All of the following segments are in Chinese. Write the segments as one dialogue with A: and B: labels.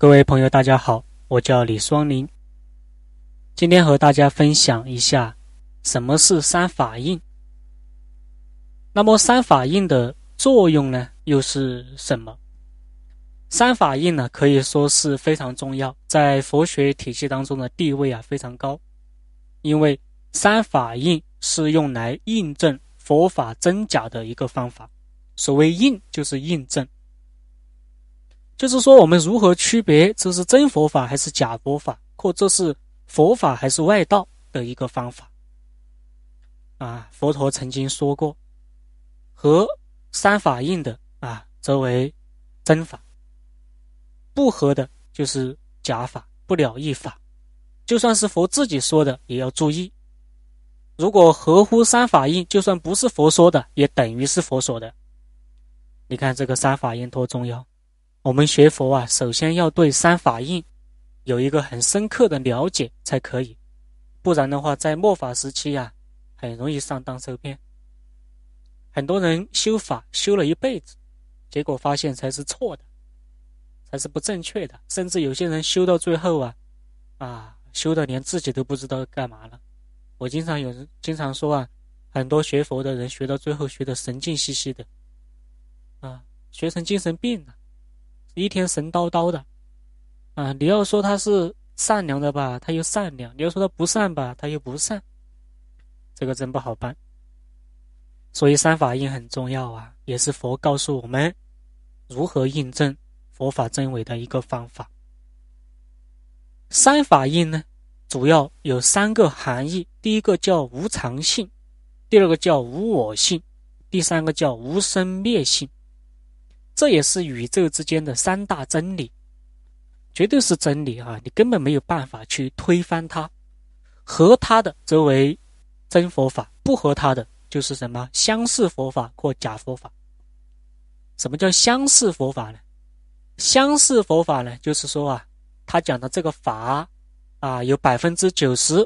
A: 各位朋友，大家好，我叫李双林。今天和大家分享一下什么是三法印。那么三法印的作用呢，又是什么？三法印呢，可以说是非常重要，在佛学体系当中的地位啊非常高，因为三法印是用来印证佛法真假的一个方法。所谓印，就是印证。就是说，我们如何区别这是真佛法还是假佛法，或这是佛法还是外道的一个方法啊？佛陀曾经说过，合三法印的啊，则为真法；不合的，就是假法，不了一法。就算是佛自己说的，也要注意。如果合乎三法印，就算不是佛说的，也等于是佛说的。你看这个三法印多重要。我们学佛啊，首先要对三法印有一个很深刻的了解才可以，不然的话，在末法时期啊，很容易上当受骗。很多人修法修了一辈子，结果发现才是错的，才是不正确的，甚至有些人修到最后啊，啊，修的连自己都不知道干嘛了。我经常有人经常说啊，很多学佛的人学到最后学的神经兮兮的，啊，学成精神病了。一天神叨叨的，啊！你要说他是善良的吧，他又善良；你要说他不善吧，他又不善。这个真不好办。所以三法印很重要啊，也是佛告诉我们如何印证佛法真伪的一个方法。三法印呢，主要有三个含义：第一个叫无常性，第二个叫无我性，第三个叫无生灭性。这也是宇宙之间的三大真理，绝对是真理啊！你根本没有办法去推翻它。合它的则为真佛法，不合它的就是什么相似佛法或假佛法。什么叫相似佛法呢？相似佛法呢，就是说啊，他讲的这个法啊，有百分之九十，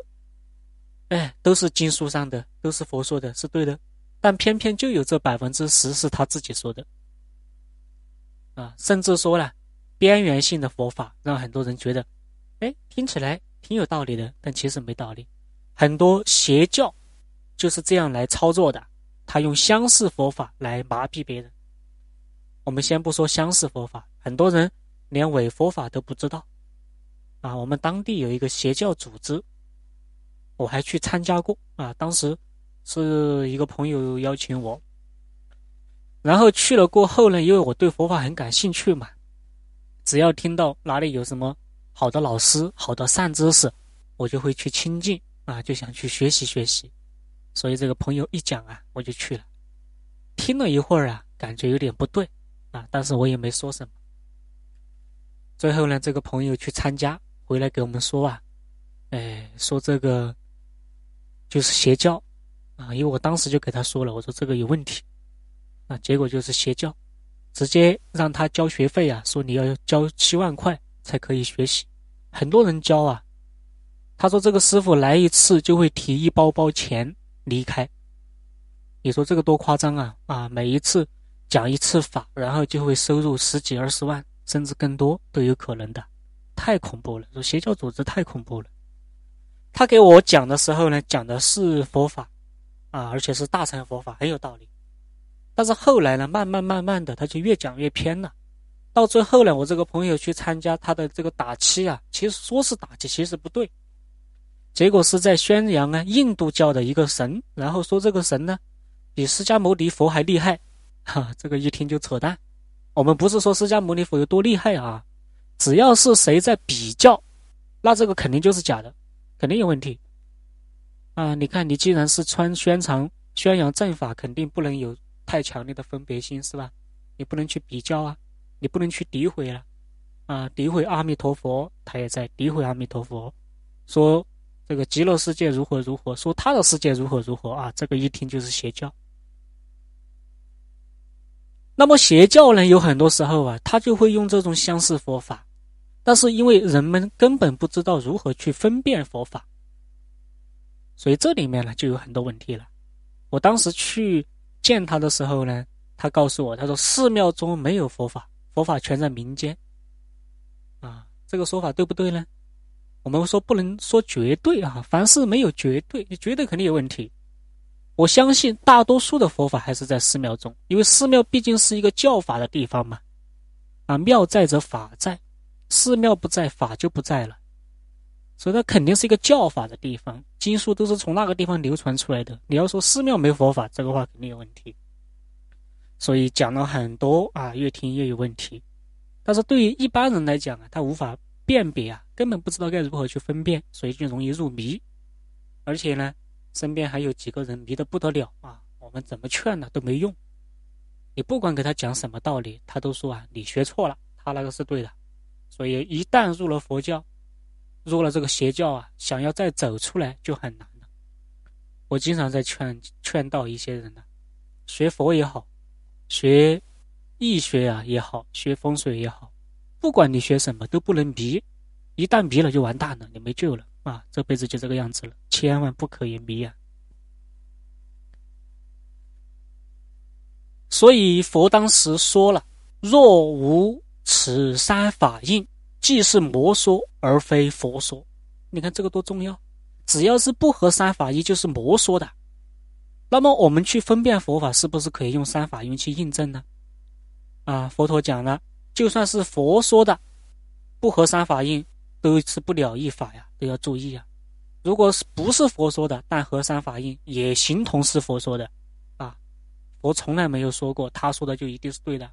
A: 哎，都是经书上的，都是佛说的，是对的。但偏偏就有这百分之十是他自己说的。啊，甚至说了边缘性的佛法，让很多人觉得，哎，听起来挺有道理的，但其实没道理。很多邪教就是这样来操作的，他用相似佛法来麻痹别人。我们先不说相似佛法，很多人连伪佛法都不知道。啊，我们当地有一个邪教组织，我还去参加过。啊，当时是一个朋友邀请我。然后去了过后呢，因为我对佛法很感兴趣嘛，只要听到哪里有什么好的老师、好的善知识，我就会去亲近啊，就想去学习学习。所以这个朋友一讲啊，我就去了。听了一会儿啊，感觉有点不对啊，但是我也没说什么。最后呢，这个朋友去参加回来给我们说啊，哎，说这个就是邪教啊，因为我当时就给他说了，我说这个有问题。啊，结果就是邪教，直接让他交学费啊，说你要交七万块才可以学习，很多人交啊。他说这个师傅来一次就会提一包包钱离开，你说这个多夸张啊！啊，每一次讲一次法，然后就会收入十几二十万，甚至更多都有可能的，太恐怖了！说邪教组织太恐怖了。他给我讲的时候呢，讲的是佛法啊，而且是大乘佛法，很有道理。但是后来呢，慢慢慢慢的，他就越讲越偏了。到最后呢，我这个朋友去参加他的这个打七啊，其实说是打七，其实不对。结果是在宣扬啊印度教的一个神，然后说这个神呢比释迦牟尼佛还厉害，哈，这个一听就扯淡。我们不是说释迦牟尼佛有多厉害啊，只要是谁在比较，那这个肯定就是假的，肯定有问题。啊，你看你既然是穿宣传宣扬正法，肯定不能有。太强烈的分别心是吧？你不能去比较啊，你不能去诋毁了，啊，诋毁阿弥陀佛，他也在诋毁阿弥陀佛，说这个极乐世界如何如何，说他的世界如何如何啊，这个一听就是邪教。那么邪教呢，有很多时候啊，他就会用这种相似佛法，但是因为人们根本不知道如何去分辨佛法，所以这里面呢就有很多问题了。我当时去。见他的时候呢，他告诉我，他说寺庙中没有佛法，佛法全在民间。啊，这个说法对不对呢？我们说不能说绝对啊，凡事没有绝对，你绝对肯定有问题。我相信大多数的佛法还是在寺庙中，因为寺庙毕竟是一个教法的地方嘛。啊，庙在则法在，寺庙不在，法就不在了。所以它肯定是一个教法的地方，经书都是从那个地方流传出来的。你要说寺庙没佛法，这个话肯定有问题。所以讲了很多啊，越听越有问题。但是对于一般人来讲啊，他无法辨别啊，根本不知道该如何去分辨，所以就容易入迷。而且呢，身边还有几个人迷得不得了啊，我们怎么劝呢都没用。你不管给他讲什么道理，他都说啊，你学错了，他那个是对的。所以一旦入了佛教，入了这个邪教啊，想要再走出来就很难了。我经常在劝劝导一些人呢，学佛也好，学。易学啊也好，学风水也好，不管你学什么都不能迷，一旦迷了就完蛋了，你没救了啊！这辈子就这个样子了，千万不可以迷啊！所以佛当时说了：“若无此三法印，既是魔说而非佛说。”你看这个多重要！只要是不合三法印，就是魔说的。那么我们去分辨佛法，是不是可以用三法印去印证呢？啊，佛陀讲了，就算是佛说的，不合三法印，都是不了一法呀，都要注意啊。如果是不是佛说的，但合三法印，也形同是佛说的，啊，佛从来没有说过他说的就一定是对的。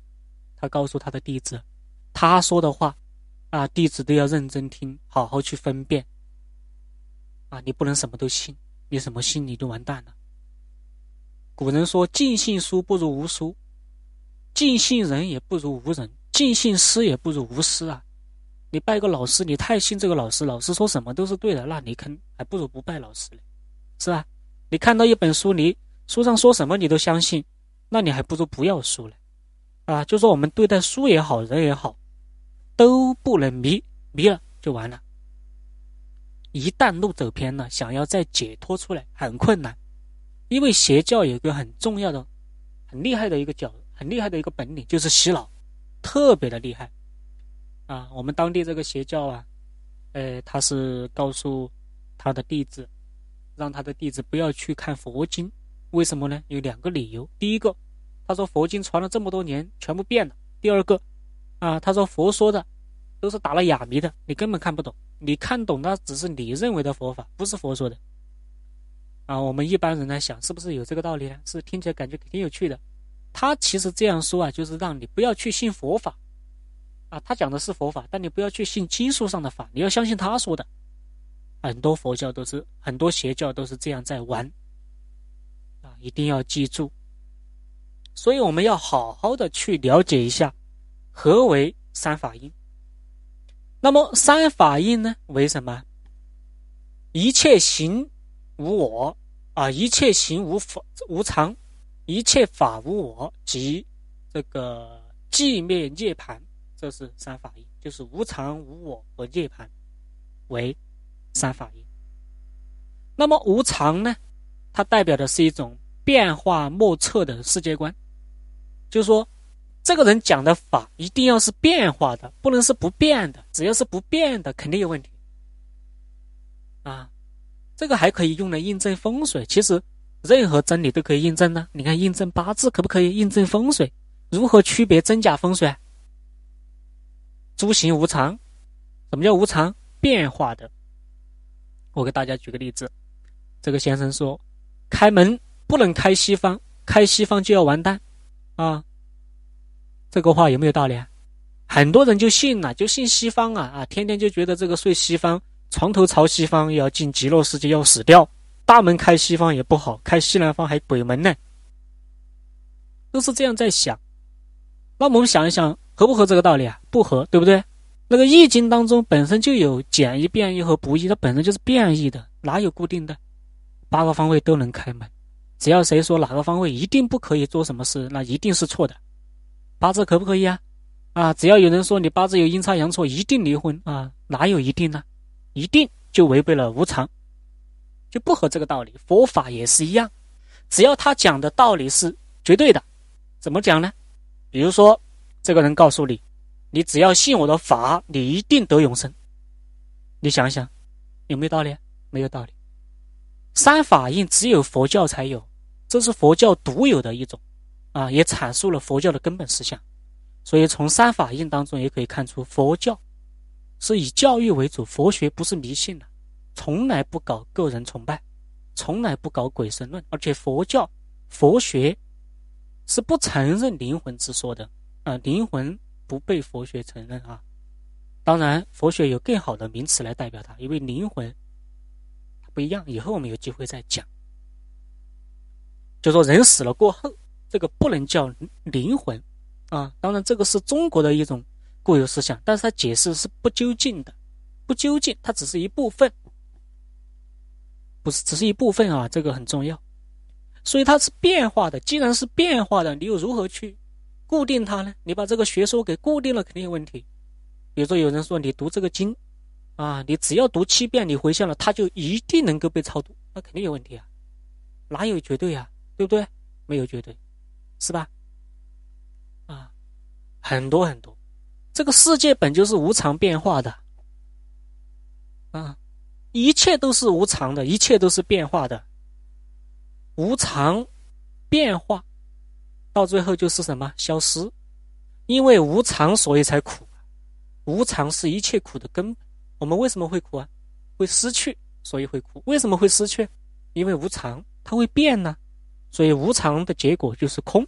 A: 他告诉他的弟子，他说的话，啊，弟子都要认真听，好好去分辨。啊，你不能什么都信，你什么信你就完蛋了。古人说，尽信书不如无书。尽信人也不如无人，尽信师也不如无师啊！你拜个老师，你太信这个老师，老师说什么都是对的，那你肯还不如不拜老师呢，是吧？你看到一本书，你书上说什么你都相信，那你还不如不要书呢，啊！就说我们对待书也好，人也好，都不能迷，迷了就完了。一旦路走偏了，想要再解脱出来很困难，因为邪教有一个很重要的、很厉害的一个角。很厉害的一个本领就是洗脑，特别的厉害啊！我们当地这个邪教啊，呃，他是告诉他的弟子，让他的弟子不要去看佛经，为什么呢？有两个理由。第一个，他说佛经传了这么多年，全部变了；第二个，啊，他说佛说的都是打了哑谜的，你根本看不懂，你看懂那只是你认为的佛法，不是佛说的。啊，我们一般人来想，是不是有这个道理呢？是听起来感觉挺有趣的。他其实这样说啊，就是让你不要去信佛法，啊，他讲的是佛法，但你不要去信经书上的法，你要相信他说的。很多佛教都是，很多邪教都是这样在玩，啊，一定要记住。所以我们要好好的去了解一下，何为三法印。那么三法印呢？为什么？一切行无我，啊，一切行无法无常。一切法无我，即这个寂灭涅槃，这是三法印，就是无常、无我和涅槃为三法印。那么无常呢？它代表的是一种变化莫测的世界观，就是说，这个人讲的法一定要是变化的，不能是不变的。只要是不变的，肯定有问题。啊，这个还可以用来印证风水。其实。任何真理都可以印证呢？你看，印证八字可不可以印证风水？如何区别真假风水？诸行无常，什么叫无常？变化的。我给大家举个例子，这个先生说，开门不能开西方，开西方就要完蛋，啊，这个话有没有道理啊？很多人就信了，就信西方啊啊，天天就觉得这个睡西方，床头朝西方，要进极乐世界，要死掉。大门开西方也不好，开西南方还鬼门呢，都是这样在想。那我们想一想，合不合这个道理啊？不合，对不对？那个易经当中本身就有简易、变异和不易，它本身就是变异的，哪有固定的？八个方位都能开门，只要谁说哪个方位一定不可以做什么事，那一定是错的。八字可不可以啊？啊，只要有人说你八字有阴差阳错，一定离婚啊？哪有一定呢？一定就违背了无常。就不合这个道理，佛法也是一样，只要他讲的道理是绝对的，怎么讲呢？比如说，这个人告诉你，你只要信我的法，你一定得永生。你想想，有没有道理？没有道理。三法印只有佛教才有，这是佛教独有的一种，啊，也阐述了佛教的根本思想。所以从三法印当中也可以看出，佛教是以教育为主，佛学不是迷信的，从来不搞个人崇拜，从来不搞鬼神论，而且佛教佛学是不承认灵魂之说的啊，灵魂不被佛学承认啊。当然，佛学有更好的名词来代表它，因为灵魂不一样。以后我们有机会再讲。就说人死了过后，这个不能叫灵魂啊。当然，这个是中国的一种固有思想，但是它解释是不究竟的，不究竟，它只是一部分，不是只是一部分啊。这个很重要，所以它是变化的。既然是变化的，你又如何去固定它呢？你把这个学说给固定了，肯定有问题。比如说，有人说你读这个经，啊，你只要读七遍，你回向了，他就一定能够被超度，那肯定有问题啊，哪有绝对啊，对不对？没有绝对，是吧？啊，很多很多，这个世界本就是无常变化的，啊，一切都是无常的，一切都是变化的，无常变化，到最后就是什么？消失，因为无常，所以才苦。无常是一切苦的根本。我们为什么会苦啊？会失去，所以会苦。为什么会失去？因为无常，它会变呢。所以无常的结果就是空。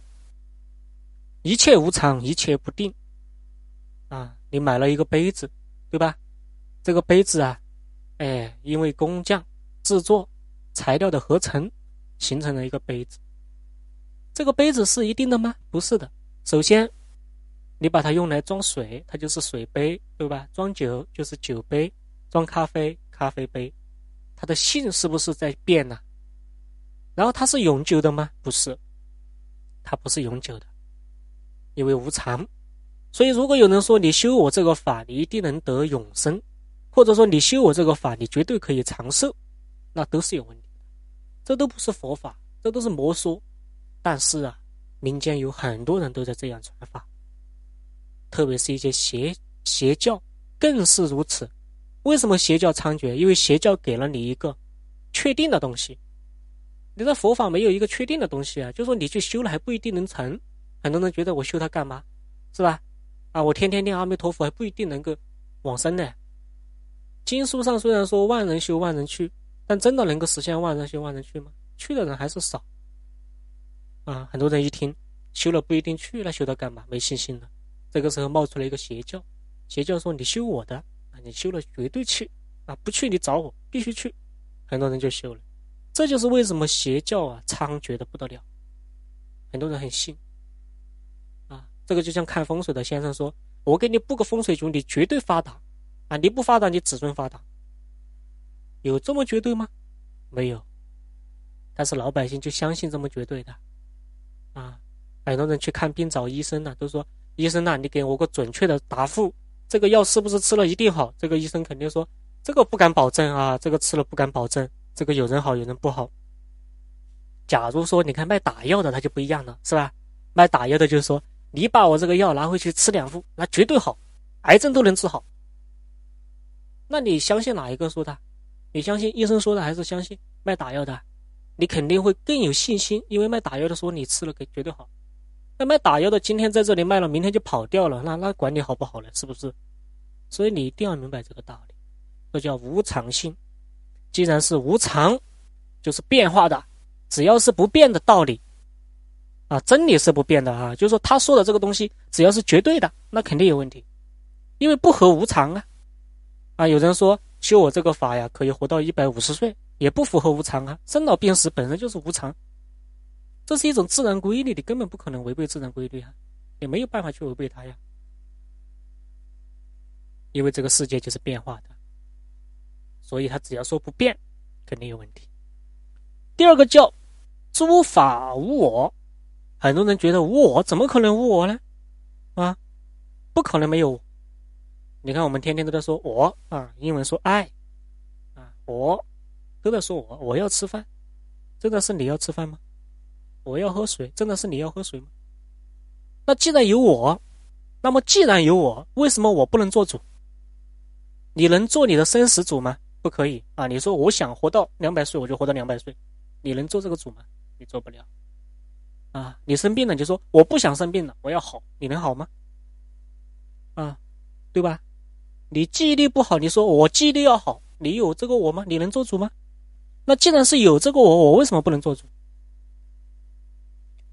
A: 一切无常，一切不定。啊，你买了一个杯子，对吧？这个杯子啊，哎，因为工匠制作、材料的合成，形成了一个杯子。这个杯子是一定的吗？不是的。首先。你把它用来装水，它就是水杯，对吧？装酒就是酒杯，装咖啡咖啡杯，它的性是不是在变呢？然后它是永久的吗？不是，它不是永久的，因为无常。所以如果有人说你修我这个法，你一定能得永生，或者说你修我这个法，你绝对可以长寿，那都是有问题的。这都不是佛法，这都是魔说。但是啊，民间有很多人都在这样传法。特别是一些邪邪教更是如此。为什么邪教猖獗？因为邪教给了你一个确定的东西。你的佛法没有一个确定的东西啊，就说你去修了还不一定能成。很多人觉得我修它干嘛？是吧？啊，我天天念阿弥陀佛还不一定能够往生呢。经书上虽然说万人修万人去，但真的能够实现万人修万人去吗？去的人还是少。啊，很多人一听修了不一定去，那修它干嘛？没信心了。这个时候冒出来一个邪教，邪教说你修我的啊，你修了绝对去啊，不去你找我必须去，很多人就修了，这就是为什么邪教啊猖獗的不得了，很多人很信。啊，这个就像看风水的先生说，我给你布个风水局，你绝对发达。啊，你不发达你子孙发达，有这么绝对吗？没有，但是老百姓就相信这么绝对的。啊，很多人去看病找医生呢，都说。医生呐，你给我个准确的答复，这个药是不是吃了一定好？这个医生肯定说，这个不敢保证啊，这个吃了不敢保证，这个有人好有人不好。假如说你看卖打药的，他就不一样了，是吧？卖打药的就是说，你把我这个药拿回去吃两副，那绝对好，癌症都能治好。那你相信哪一个说的？你相信医生说的，还是相信卖打药的？你肯定会更有信心，因为卖打药的说你吃了给绝对好。那卖打药的今天在这里卖了，明天就跑掉了，那那管你好不好了？是不是？所以你一定要明白这个道理，这叫无常性。既然是无常，就是变化的，只要是不变的道理，啊，真理是不变的啊。就是说他说的这个东西，只要是绝对的，那肯定有问题，因为不合无常啊。啊，有人说修我这个法呀，可以活到一百五十岁，也不符合无常啊。生老病死本身就是无常。这是一种自然规律，你根本不可能违背自然规律啊，也没有办法去违背它呀，因为这个世界就是变化的，所以他只要说不变，肯定有问题。第二个叫诸法无我，很多人觉得无我，怎么可能无我呢？啊，不可能没有。你看我们天天都在说我啊，英文说爱啊，我都在说我，我要吃饭，真的是你要吃饭吗？我要喝水，真的是你要喝水吗？那既然有我，那么既然有我，为什么我不能做主？你能做你的生死主吗？不可以啊！你说我想活到两百岁，我就活到两百岁，你能做这个主吗？你做不了。啊，你生病了，就说我不想生病了，我要好，你能好吗？啊，对吧？你记忆力不好，你说我记忆力要好，你有这个我吗？你能做主吗？那既然是有这个我，我为什么不能做主？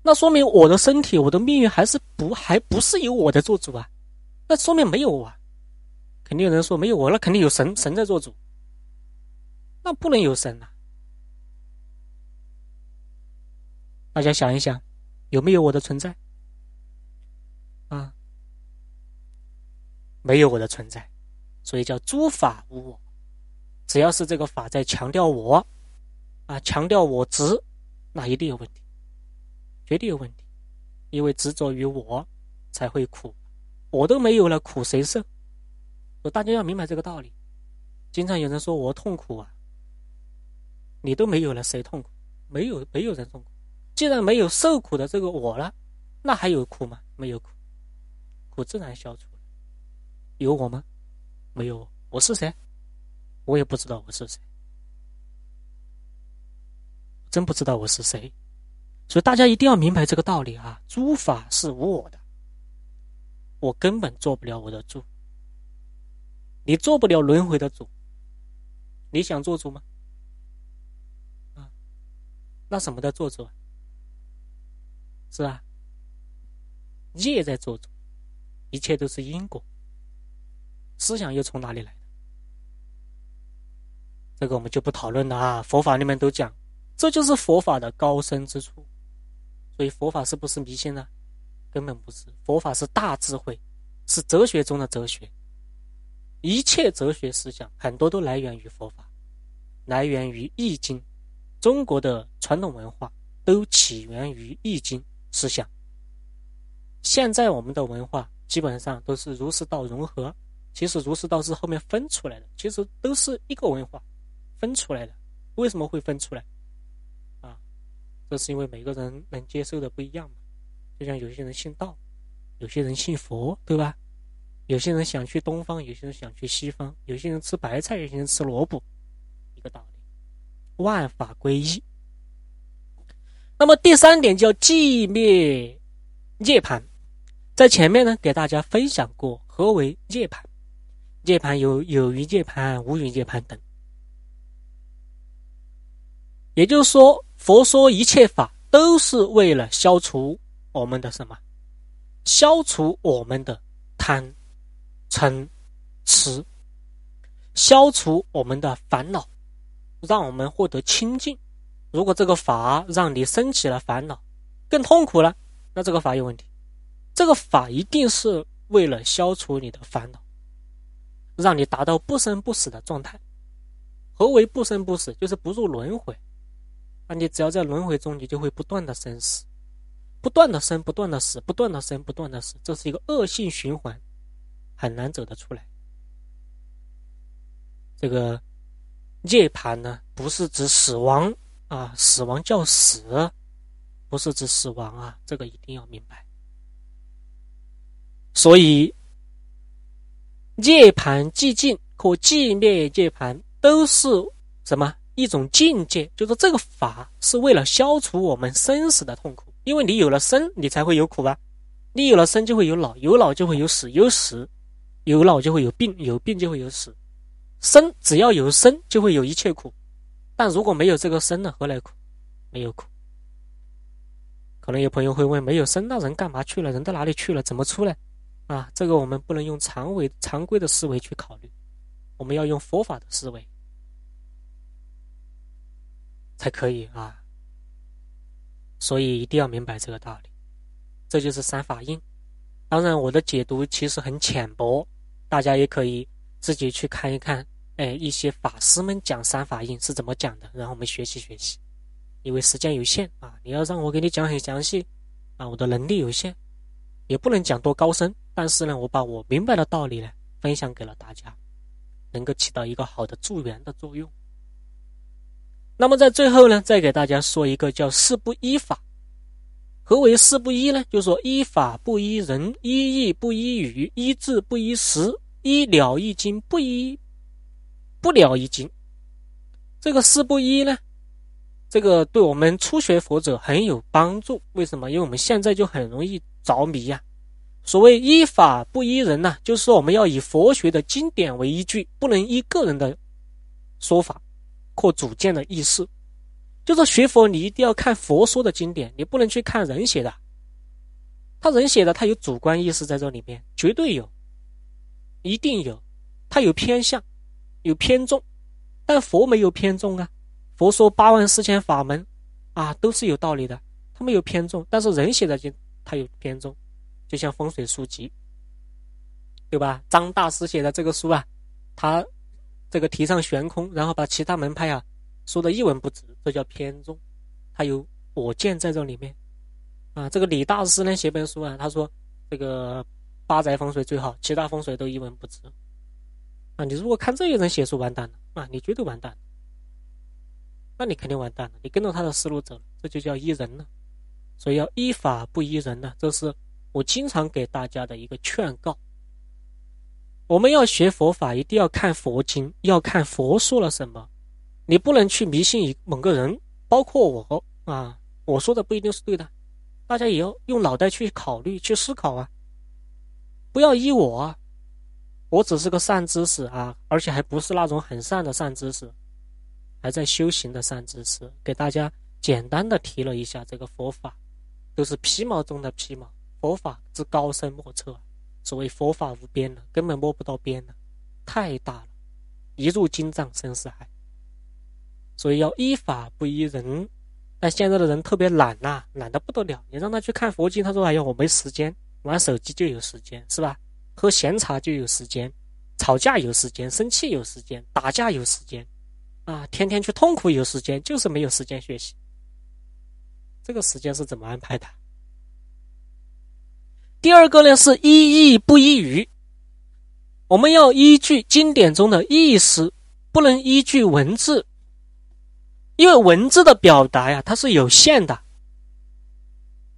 A: 那说明我的身体，我的命运还是不还不是由我在做主啊？那说明没有我，啊肯定有人说没有我，那肯定有神神在做主。那不能有神呐！大家想一想，有没有我的存在？啊，没有我的存在，所以叫诸法无我。只要是这个法在强调我，啊，强调我执，那一定有问题，绝对有问题。因为执着于我，才会苦。我都没有了，苦谁受？大家要明白这个道理。经常有人说我痛苦啊。你都没有了，谁痛苦？没有，没有人痛苦。既然没有受苦的这个我了，那还有苦吗？没有苦，苦自然消除了。有我吗？没有。我是谁？我也不知道我是谁，真不知道我是谁。所以大家一定要明白这个道理啊！诸法是无我的，我根本做不了我的主。你做不了轮回的主，你想做主吗？那什么在做主？是啊？业在做主，一切都是因果。思想又从哪里来？这个我们就不讨论了啊！佛法里面都讲，这就是佛法的高深之处。所以佛法是不是迷信呢？根本不是，佛法是大智慧，是哲学中的哲学。一切哲学思想很多都来源于佛法，来源于易经。中国的传统文化都起源于《易经》思想。现在我们的文化基本上都是儒释道融合，其实儒释道是后面分出来的，其实都是一个文化分出来的。为什么会分出来？啊，这是因为每个人能接受的不一样嘛。就像有些人信道，有些人信佛，对吧？有些人想去东方，有些人想去西方，有些人吃白菜，有些人吃萝卜，一个道理。万法归一。那么第三点叫寂灭涅盘，在前面呢给大家分享过何为涅盘。涅盘有有余涅盘、无余涅盘等。也就是说，佛说一切法都是为了消除我们的什么？消除我们的贪、嗔、痴，消除我们的烦恼。让我们获得清净。如果这个法让你升起了烦恼，更痛苦了，那这个法有问题。这个法一定是为了消除你的烦恼，让你达到不生不死的状态。何为不生不死？就是不入轮回。那你只要在轮回中，你就会不断的生死，不断的生，不断的死，不断的生，不断的死，这是一个恶性循环，很难走得出来。这个。涅槃呢，不是指死亡啊，死亡叫死，不是指死亡啊，这个一定要明白。所以，涅槃寂静和寂灭涅槃都是什么一种境界？就是这个法是为了消除我们生死的痛苦，因为你有了生，你才会有苦吧？你有了生，就会有老，有老就会有死，有死有老就会有病，有病就会有死。生只要有生，就会有一切苦；但如果没有这个生呢，何来苦？没有苦。可能有朋友会问：没有生，那人干嘛去了？人到哪里去了？怎么出来？啊，这个我们不能用常规常规的思维去考虑，我们要用佛法的思维才可以啊。所以一定要明白这个道理，这就是三法印。当然，我的解读其实很浅薄，大家也可以自己去看一看。哎，一些法师们讲三法印是怎么讲的，然后我们学习学习。因为时间有限啊，你要让我给你讲很详细啊，我的能力有限，也不能讲多高深。但是呢，我把我明白的道理呢分享给了大家，能够起到一个好的助缘的作用。那么在最后呢，再给大家说一个叫四不依法。何为四不依呢？就是说依法不依人，依义不依语，依智不依时，依了一经不依不了一经。这个四不依呢，这个对我们初学佛者很有帮助。为什么？因为我们现在就很容易着迷呀。所谓依法不依人呐，就是说我们要以佛学的经典为依据，不能依个人的说法或主见的意思。就是学佛，你一定要看佛说的经典，你不能去看人写的。他人写的，他有主观意识在这里面，绝对有，一定有，他有偏向，有偏重，但佛没有偏重啊。佛说八万四千法门，啊，都是有道理的，他没有偏重，但是人写的经他有偏重，就像风水书籍，对吧？张大师写的这个书啊，他这个提倡悬空，然后把其他门派啊。说的一文不值，这叫偏重，他有我见在这里面，啊，这个李大师呢写本书啊，他说这个八宅风水最好，其他风水都一文不值，啊，你如果看这些人写书完蛋了，啊，你绝对完蛋，那你肯定完蛋了，你跟着他的思路走了，这就叫依人了，所以要依法不依人呢，这是我经常给大家的一个劝告。我们要学佛法，一定要看佛经，要看佛说了什么。你不能去迷信某个人，包括我啊，我说的不一定是对的，大家也要用脑袋去考虑、去思考啊。不要依我，啊，我只是个善知识啊，而且还不是那种很善的善知识，还在修行的善知识。给大家简单的提了一下这个佛法，都是皮毛中的皮毛，佛法之高深莫测，所谓佛法无边了，根本摸不到边了，太大了，一入经藏深似海。所以要依法不依人，但现在的人特别懒呐，懒得不得了。你让他去看佛经，他说：“哎呀，我没时间，玩手机就有时间，是吧？喝闲茶就有时间，吵架有时间，生气有时间，打架有时间，啊，天天去痛苦有时间，就是没有时间学习。这个时间是怎么安排的？第二个呢是依义不依语，我们要依据经典中的意思，不能依据文字。因为文字的表达呀，它是有限的。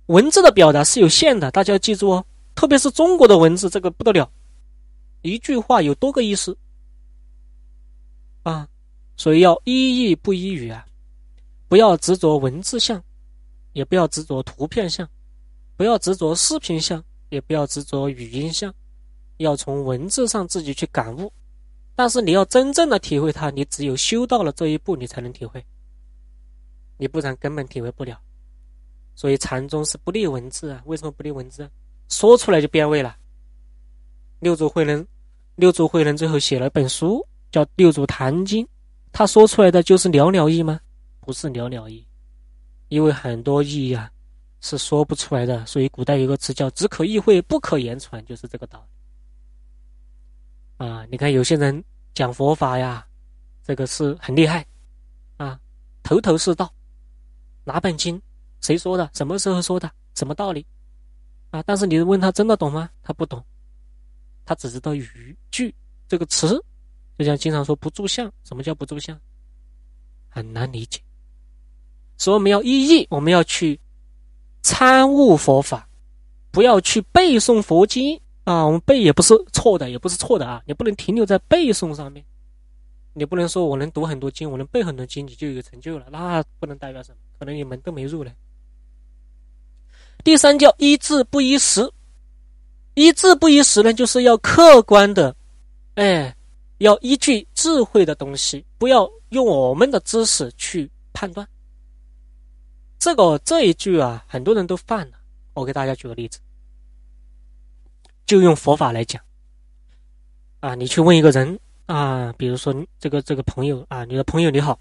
A: 文字的表达是有限的，大家要记住哦。特别是中国的文字，这个不得了，一句话有多个意思啊，所以要一意不一语啊，不要执着文字像，也不要执着图片像，不要执着视频像，也不要执着语音像，要从文字上自己去感悟。但是你要真正的体会它，你只有修到了这一步，你才能体会。你不然根本体会不了，所以禅宗是不立文字啊？为什么不立文字啊？说出来就变味了。六祖慧能，六祖慧能最后写了一本书，叫《六祖坛经》，他说出来的就是寥寥意吗？不是寥寥意，因为很多意呀是说不出来的。所以古代有个词叫“只可意会，不可言传”，就是这个道理。啊，你看有些人讲佛法呀，这个是很厉害啊，头头是道。哪本经？谁说的？什么时候说的？什么道理？啊！但是你问他真的懂吗？他不懂，他只知道语句这个词，就像经常说不住相。什么叫不住相？很难理解。所以我们要依义，我们要去参悟佛法，不要去背诵佛经啊！我们背也不是错的，也不是错的啊！你不能停留在背诵上面。你不能说我能读很多经，我能背很多经，你就有成就了，那不能代表什么？可能你门都没入呢。第三叫依智不依时，依智不依时呢，就是要客观的，哎，要依据智慧的东西，不要用我们的知识去判断。这个这一句啊，很多人都犯了。我给大家举个例子，就用佛法来讲，啊，你去问一个人。啊，比如说这个这个朋友啊，你的朋友你好，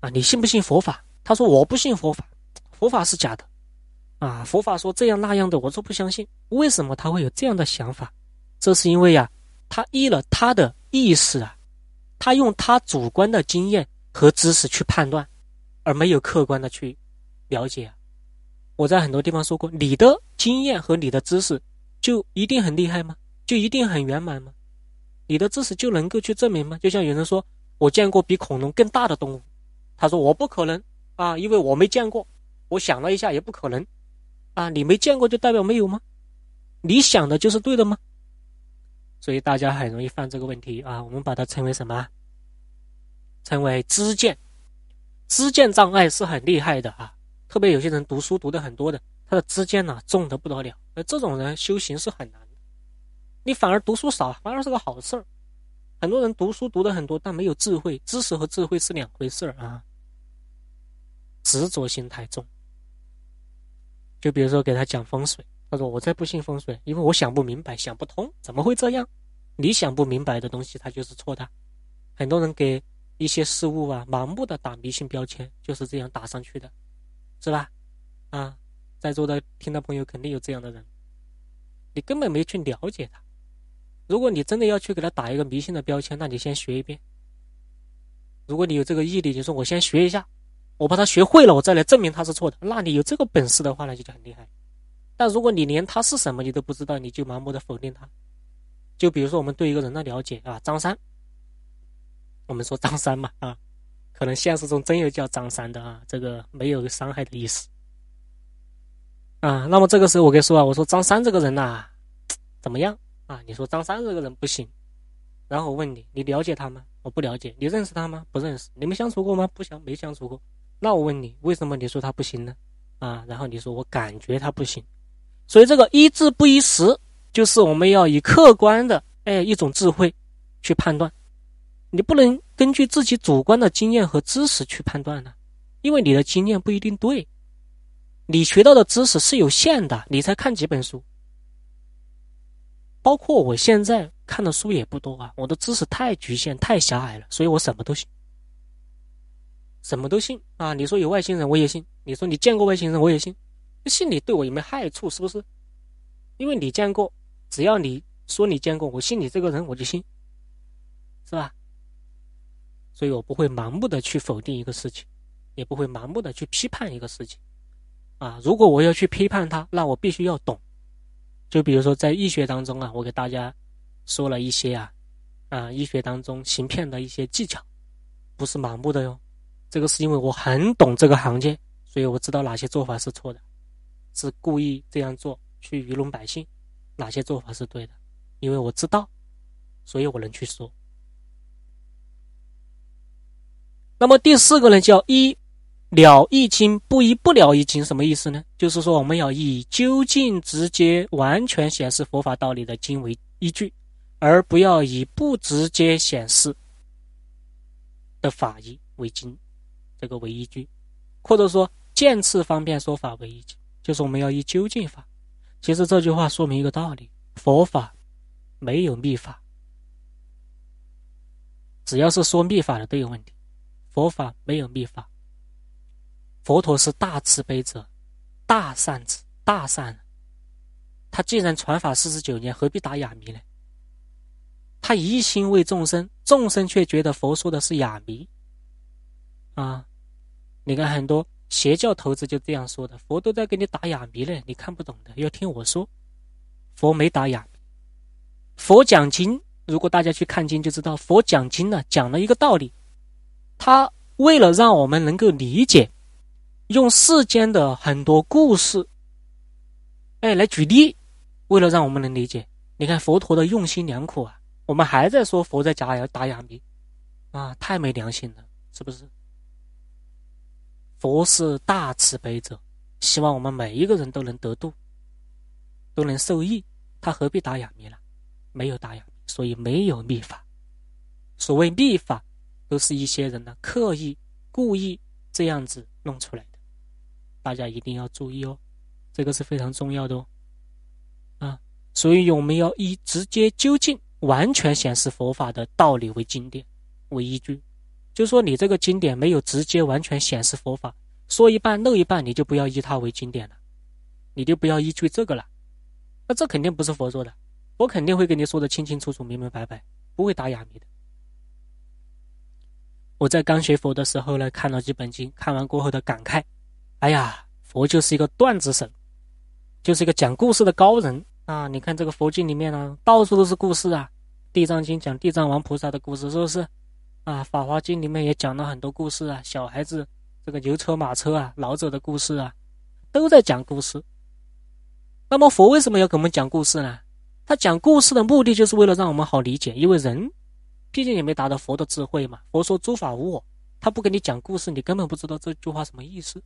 A: 啊，你信不信佛法？他说我不信佛法，佛法是假的，啊，佛法说这样那样的，我说不相信。为什么他会有这样的想法？这是因为呀，他依了他的意识啊，他用他主观的经验和知识去判断，而没有客观的去了解。我在很多地方说过，你的经验和你的知识就一定很厉害吗？就一定很圆满吗？你的知识就能够去证明吗？就像有人说，我见过比恐龙更大的动物，他说我不可能啊，因为我没见过。我想了一下，也不可能。啊，你没见过就代表没有吗？你想的就是对的吗？所以大家很容易犯这个问题啊，我们把它称为什么？称为知见。知见障碍是很厉害的啊，特别有些人读书读的很多的，他的知见呢重的不得了。而这种人修行是很难的。你反而读书少，反而是个好事儿。很多人读书读的很多，但没有智慧。知识和智慧是两回事儿啊。执着心太重。就比如说给他讲风水，他说我再不信风水，因为我想不明白，想不通，怎么会这样？你想不明白的东西，它就是错的。很多人给一些事物啊，盲目的打迷信标签，就是这样打上去的，是吧？啊，在座的听到朋友肯定有这样的人，你根本没去了解他。如果你真的要去给他打一个迷信的标签，那你先学一遍。如果你有这个毅力，你说我先学一下。我把它学会了，我再来证明它是错的。那你有这个本事的话，那就很厉害。但如果你连他是什么你都不知道，你就盲目的否定他。就比如说我们对一个人的了解啊，张三，我们说张三嘛啊，可能现实中真有叫张三的啊，这个没有伤害的意思啊。那么这个时候我跟你说啊，我说张三这个人呐，怎么样啊？你说张三这个人不行，然后我问你，你了解他吗？我不了解。你认识他吗？不认识。你们相处过吗？不相，没相处过。那我问你，为什么你说他不行呢？啊，然后你说我感觉他不行，所以这个一字不一时，就是我们要以客观的哎一种智慧去判断，你不能根据自己主观的经验和知识去判断呢，因为你的经验不一定对，你学到的知识是有限的，你才看几本书，包括我现在看的书也不多啊，我的知识太局限太狭隘了，所以我什么都行。什么都信啊！你说有外星人我也信，你说你见过外星人我也信，信你对我有没有害处？是不是？因为你见过，只要你说你见过，我信你这个人我就信，是吧？所以我不会盲目的去否定一个事情，也不会盲目的去批判一个事情，啊！如果我要去批判它，那我必须要懂。就比如说在医学当中啊，我给大家说了一些啊，啊，医学当中行骗的一些技巧，不是盲目的哟。这个是因为我很懂这个行业，所以我知道哪些做法是错的，是故意这样做去愚弄百姓，哪些做法是对的，因为我知道，所以我能去说。那么第四个呢，叫一了易经，不一不了易经，什么意思呢？就是说我们要以究竟、直接、完全显示佛法道理的经为依据，而不要以不直接显示的法义为经。这个为依据，或者说渐次方便说法为依据，就是我们要以究竟法。其实这句话说明一个道理：佛法没有秘法，只要是说秘法的都有问题。佛法没有秘法，佛陀是大慈悲者、大善子、大善人。他既然传法四十九年，何必打哑谜呢？他一心为众生，众生却觉得佛说的是哑谜。啊，你看很多邪教头子就这样说的，佛都在给你打哑谜了，你看不懂的要听我说，佛没打哑谜，佛讲经，如果大家去看经就知道，佛讲经呢讲了一个道理，他为了让我们能够理解，用世间的很多故事，哎来举例，为了让我们能理解，你看佛陀的用心良苦啊，我们还在说佛在假哑打哑谜，啊，太没良心了，是不是？佛是大慈悲者，希望我们每一个人都能得度，都能受益。他何必打哑谜了？没有打哑谜，所以没有秘法。所谓秘法，都是一些人呢刻意、故意这样子弄出来的。大家一定要注意哦，这个是非常重要的哦。啊，所以我们要以直接究竟、完全显示佛法的道理为经典为依据。就说你这个经典没有直接完全显示佛法，说一半漏一半，你就不要依它为经典了，你就不要依据这个了。那这肯定不是佛说的，我肯定会跟你说的清清楚楚、明明白白，不会打哑谜的。我在刚学佛的时候呢，看了几本经，看完过后的感慨，哎呀，佛就是一个段子手，就是一个讲故事的高人啊！你看这个佛经里面呢，到处都是故事啊，《地藏经》讲地藏王菩萨的故事，是不是？啊，《法华经》里面也讲了很多故事啊，小孩子这个牛车马车啊，老者的故事啊，都在讲故事。那么佛为什么要给我们讲故事呢？他讲故事的目的就是为了让我们好理解，因为人毕竟也没达到佛的智慧嘛。佛说诸法无我，他不给你讲故事，你根本不知道这句话什么意思。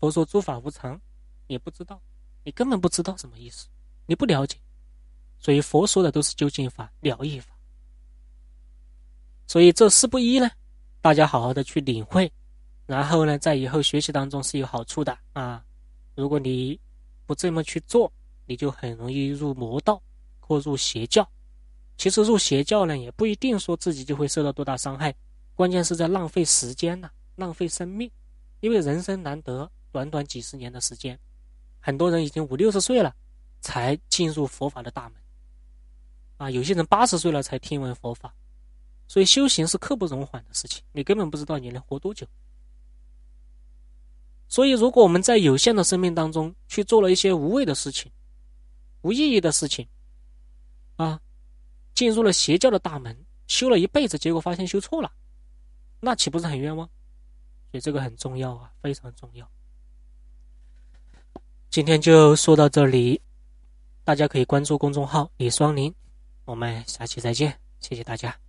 A: 佛说诸法无常，也不知道，你根本不知道什么意思，你不了解。所以佛说的都是究竟法、了义法。所以这四不一呢，大家好好的去领会，然后呢，在以后学习当中是有好处的啊。如果你不这么去做，你就很容易入魔道或入邪教。其实入邪教呢，也不一定说自己就会受到多大伤害，关键是在浪费时间呐，浪费生命。因为人生难得，短短几十年的时间，很多人已经五六十岁了才进入佛法的大门，啊，有些人八十岁了才听闻佛法。所以修行是刻不容缓的事情，你根本不知道你能活多久。所以，如果我们在有限的生命当中去做了一些无谓的事情、无意义的事情，啊，进入了邪教的大门，修了一辈子，结果发现修错了，那岂不是很冤枉？所以这个很重要啊，非常重要。今天就说到这里，大家可以关注公众号李双林，我们下期再见，谢谢大家。